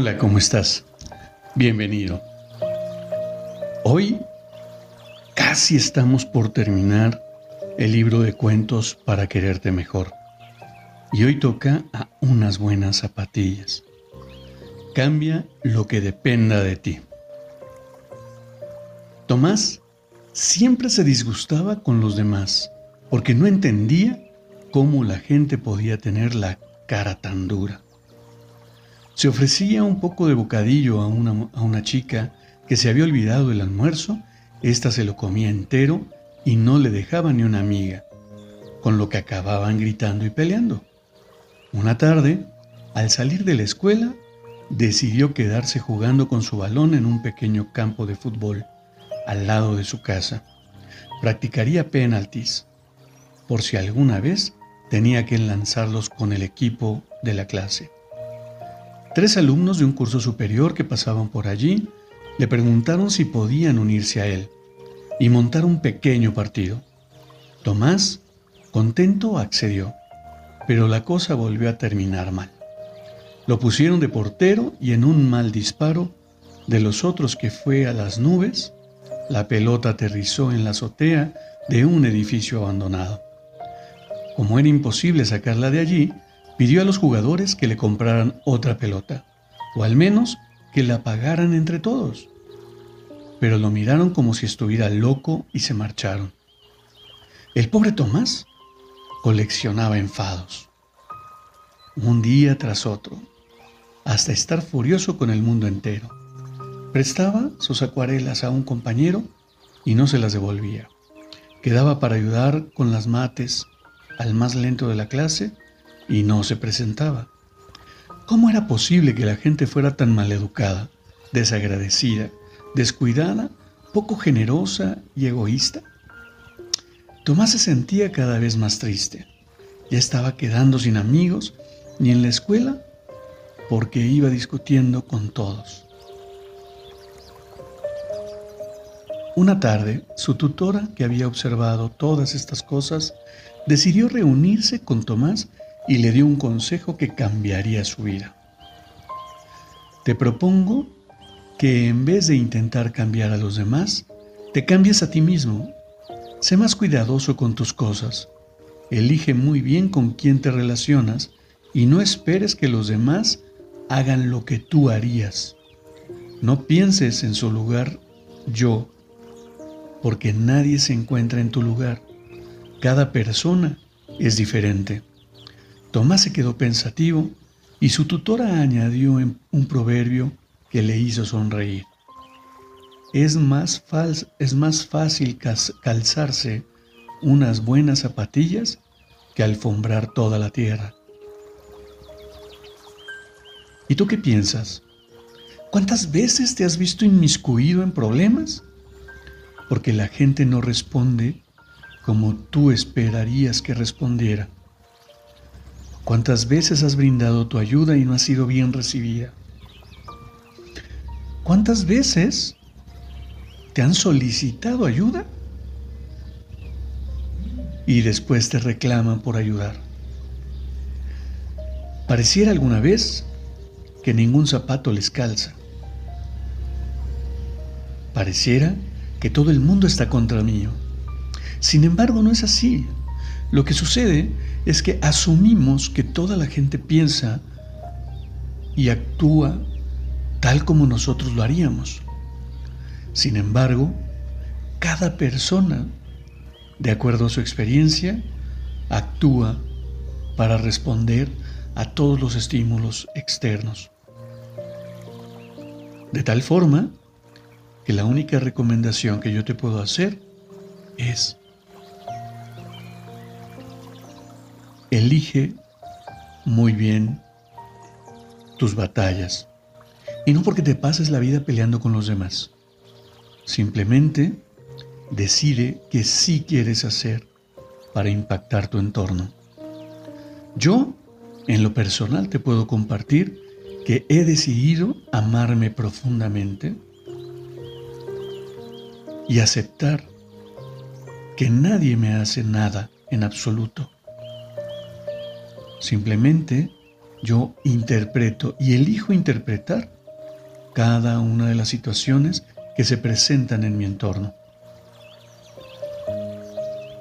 Hola, ¿cómo estás? Bienvenido. Hoy casi estamos por terminar el libro de cuentos para quererte mejor. Y hoy toca a unas buenas zapatillas. Cambia lo que dependa de ti. Tomás siempre se disgustaba con los demás porque no entendía cómo la gente podía tener la cara tan dura. Se ofrecía un poco de bocadillo a una, a una chica que se había olvidado el almuerzo, ésta se lo comía entero y no le dejaba ni una amiga, con lo que acababan gritando y peleando. Una tarde, al salir de la escuela, decidió quedarse jugando con su balón en un pequeño campo de fútbol al lado de su casa. Practicaría penaltis, por si alguna vez tenía que lanzarlos con el equipo de la clase. Tres alumnos de un curso superior que pasaban por allí le preguntaron si podían unirse a él y montar un pequeño partido. Tomás, contento, accedió, pero la cosa volvió a terminar mal. Lo pusieron de portero y en un mal disparo de los otros que fue a las nubes, la pelota aterrizó en la azotea de un edificio abandonado. Como era imposible sacarla de allí, pidió a los jugadores que le compraran otra pelota, o al menos que la pagaran entre todos. Pero lo miraron como si estuviera loco y se marcharon. El pobre Tomás coleccionaba enfados, un día tras otro, hasta estar furioso con el mundo entero. Prestaba sus acuarelas a un compañero y no se las devolvía. Quedaba para ayudar con las mates al más lento de la clase y no se presentaba. ¿Cómo era posible que la gente fuera tan maleducada, desagradecida, descuidada, poco generosa y egoísta? Tomás se sentía cada vez más triste. Ya estaba quedando sin amigos ni en la escuela porque iba discutiendo con todos. Una tarde, su tutora, que había observado todas estas cosas, decidió reunirse con Tomás y le dio un consejo que cambiaría su vida. Te propongo que en vez de intentar cambiar a los demás, te cambies a ti mismo. Sé más cuidadoso con tus cosas. Elige muy bien con quién te relacionas y no esperes que los demás hagan lo que tú harías. No pienses en su lugar yo, porque nadie se encuentra en tu lugar. Cada persona es diferente. Tomás se quedó pensativo y su tutora añadió un proverbio que le hizo sonreír. Es más, es más fácil calzarse unas buenas zapatillas que alfombrar toda la tierra. ¿Y tú qué piensas? ¿Cuántas veces te has visto inmiscuido en problemas? Porque la gente no responde como tú esperarías que respondiera. ¿Cuántas veces has brindado tu ayuda y no ha sido bien recibida? ¿Cuántas veces te han solicitado ayuda y después te reclaman por ayudar? Pareciera alguna vez que ningún zapato les calza. Pareciera que todo el mundo está contra mí. Sin embargo, no es así. Lo que sucede es que asumimos que toda la gente piensa y actúa tal como nosotros lo haríamos. Sin embargo, cada persona, de acuerdo a su experiencia, actúa para responder a todos los estímulos externos. De tal forma que la única recomendación que yo te puedo hacer es elige muy bien tus batallas. Y no porque te pases la vida peleando con los demás. Simplemente decide qué sí quieres hacer para impactar tu entorno. Yo, en lo personal, te puedo compartir que he decidido amarme profundamente y aceptar que nadie me hace nada en absoluto. Simplemente yo interpreto y elijo interpretar cada una de las situaciones que se presentan en mi entorno.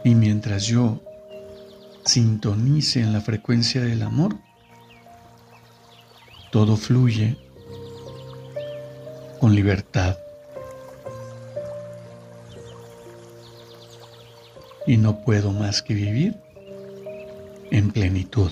Y mientras yo sintonice en la frecuencia del amor, todo fluye con libertad. Y no puedo más que vivir en plenitud.